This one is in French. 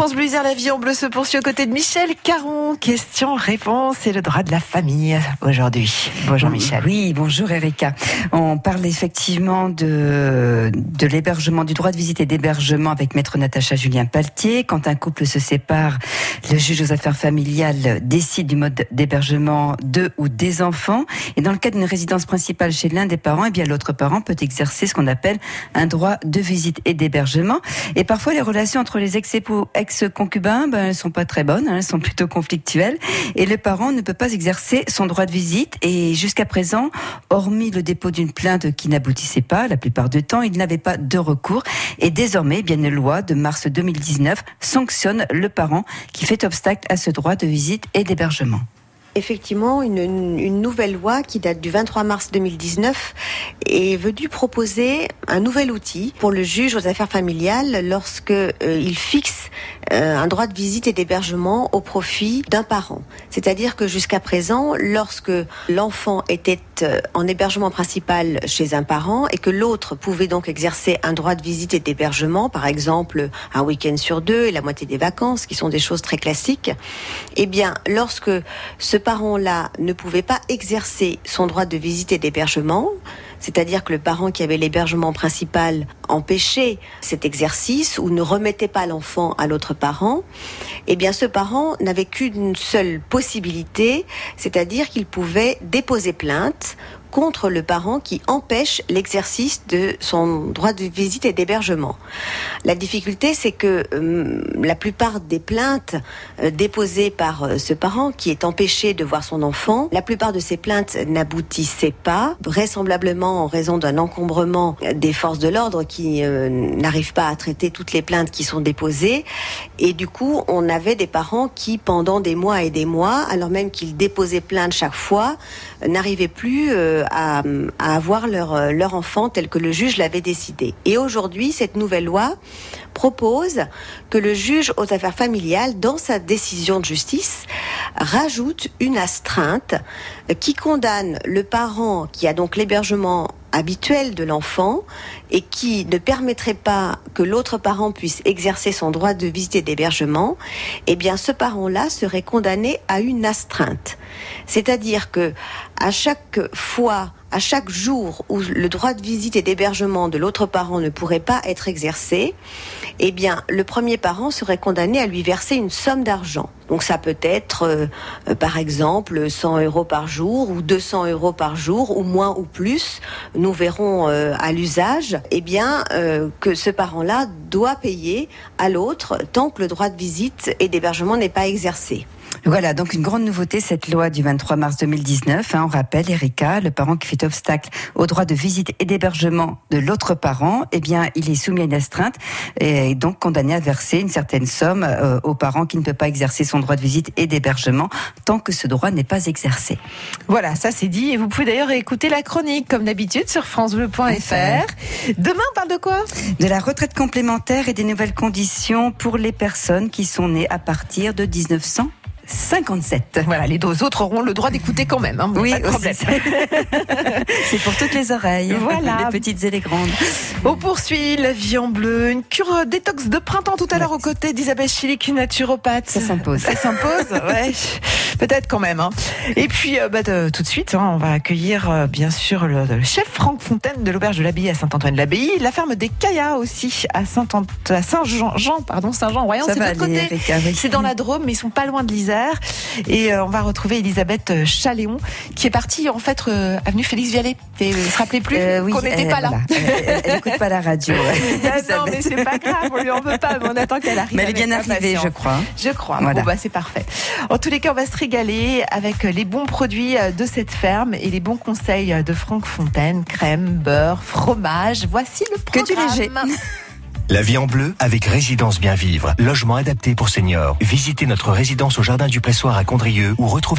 France Bleu la vie en bleu se poursuit aux côtés de Michel Caron. Question, réponse et le droit de la famille aujourd'hui. Bonjour Michel. Oui, bonjour Erika. On parle effectivement de, de l'hébergement, du droit de visite et d'hébergement avec maître Natacha Julien Paltier. Quand un couple se sépare, le juge aux affaires familiales décide du mode d'hébergement de ou des enfants. Et dans le cas d'une résidence principale chez l'un des parents, eh bien l'autre parent peut exercer ce qu'on appelle un droit de visite et d'hébergement. Et parfois les relations entre les ex-époux, ex-concubins, ben, elles sont pas très bonnes, hein, elles sont plutôt conflictuelles. Et le parent ne peut pas exercer son droit de visite. Et jusqu'à présent, hormis le dépôt d'une plainte qui n'aboutissait pas, la plupart du temps, il n'avait pas de recours. Et désormais, eh bien une loi de mars 2019 sanctionne le parent qui fait obstacle à ce droit de visite et d'hébergement effectivement une, une, nouvelle loi qui date du 23 mars 2019 est venue proposer un nouvel outil pour le juge aux affaires familiales lorsque euh, il fixe un droit de visite et d'hébergement au profit d'un parent. C'est-à-dire que jusqu'à présent, lorsque l'enfant était euh, en hébergement principal chez un parent et que l'autre pouvait donc exercer un droit de visite et d'hébergement, par exemple un week-end sur deux et la moitié des vacances, qui sont des choses très classiques, eh bien, lorsque ce parent-là ne pouvait pas exercer son droit de visite et d'hébergement, c'est-à-dire que le parent qui avait l'hébergement principal empêchait cet exercice ou ne remettait pas l'enfant à l'autre parent, eh bien ce parent n'avait qu'une seule possibilité, c'est-à-dire qu'il pouvait déposer plainte contre le parent qui empêche l'exercice de son droit de visite et d'hébergement. La difficulté, c'est que euh, la plupart des plaintes euh, déposées par euh, ce parent qui est empêché de voir son enfant, la plupart de ces plaintes n'aboutissaient pas, vraisemblablement en raison d'un encombrement des forces de l'ordre qui n'arrivent pas à traiter toutes les plaintes qui sont déposées. Et du coup, on avait des parents qui, pendant des mois et des mois, alors même qu'ils déposaient plainte chaque fois, n'arrivaient plus à, avoir leur, leur enfant tel que le juge l'avait décidé. Et aujourd'hui, cette nouvelle loi propose que le juge aux affaires familiales, dans sa décision de justice, rajoute une astreinte qui condamne le parent qui a donc l'hébergement habituel de l'enfant et qui ne permettrait pas que l'autre parent puisse exercer son droit de visite et d'hébergement, eh bien ce parent-là serait condamné à une astreinte. C'est-à-dire que à chaque fois à chaque jour où le droit de visite et d'hébergement de l'autre parent ne pourrait pas être exercé, eh bien, le premier parent serait condamné à lui verser une somme d'argent. Donc ça peut être, euh, euh, par exemple, 100 euros par jour ou 200 euros par jour, ou moins ou plus. Nous verrons euh, à l'usage, eh bien, que ce parent-là doit payer à l'autre tant que le droit de visite et d'hébergement n'est pas exercé. Voilà, donc une grande nouveauté, cette loi du 23 mars 2019. Hein, on rappelle, Erika, le parent qui fait obstacle au droit de visite et d'hébergement de l'autre parent, eh bien, il est soumis à une astreinte et donc condamné à verser une certaine somme euh, au parent qui ne peut pas exercer son droit de visite et d'hébergement tant que ce droit n'est pas exercé. Voilà, ça c'est dit. Et vous pouvez d'ailleurs écouter la chronique, comme d'habitude, sur francebleu.fr. Demain, on parle de quoi? De la retraite complémentaire et des nouvelles conditions pour les personnes qui sont nées à partir de 1900 57. Voilà, les deux autres auront le droit d'écouter quand même. Hein, oui, C'est pour toutes les oreilles. Voilà. Les petites et les grandes. On poursuit la vie en bleu. Une cure détox de printemps tout à l'heure aux côtés d'Isabelle Chilik, naturopathe. Ça s'impose. Ça s'impose, ouais. Peut-être quand même. Hein. Et puis, euh, bah, tout de suite, hein, on va accueillir euh, bien sûr le, chef Franck Fontaine de l'auberge de l'Abbaye à Saint-Antoine-de-l'Abbaye, la ferme des Caillas aussi à Saint-Jean, Jean, pardon, Saint-Jean-Royan. C'est de côté. C'est dans la Drôme, mais ils sont pas loin de l'Isère. Et euh, on va retrouver Elisabeth euh, Chaléon, qui est partie en fait euh, avenue Félix Vialet. Et ne se rappelait plus qu'on n'était pas là. Elle n'écoute pas la radio. non, mais c'est pas grave, on lui en veut pas, mais on attend qu'elle arrive. Mais elle est bien arrivée, je crois. Je crois. Bon, bah, c'est parfait. En tous les cas, on va se régaler avec les bons produits de cette ferme et les bons conseils de Franck Fontaine, crème, beurre, fromage. Voici le programme. Que du léger. La vie en bleu avec Résidence Bien Vivre. Logement adapté pour seniors. Visitez notre résidence au Jardin du Pressoir à Condrieu ou retrouvez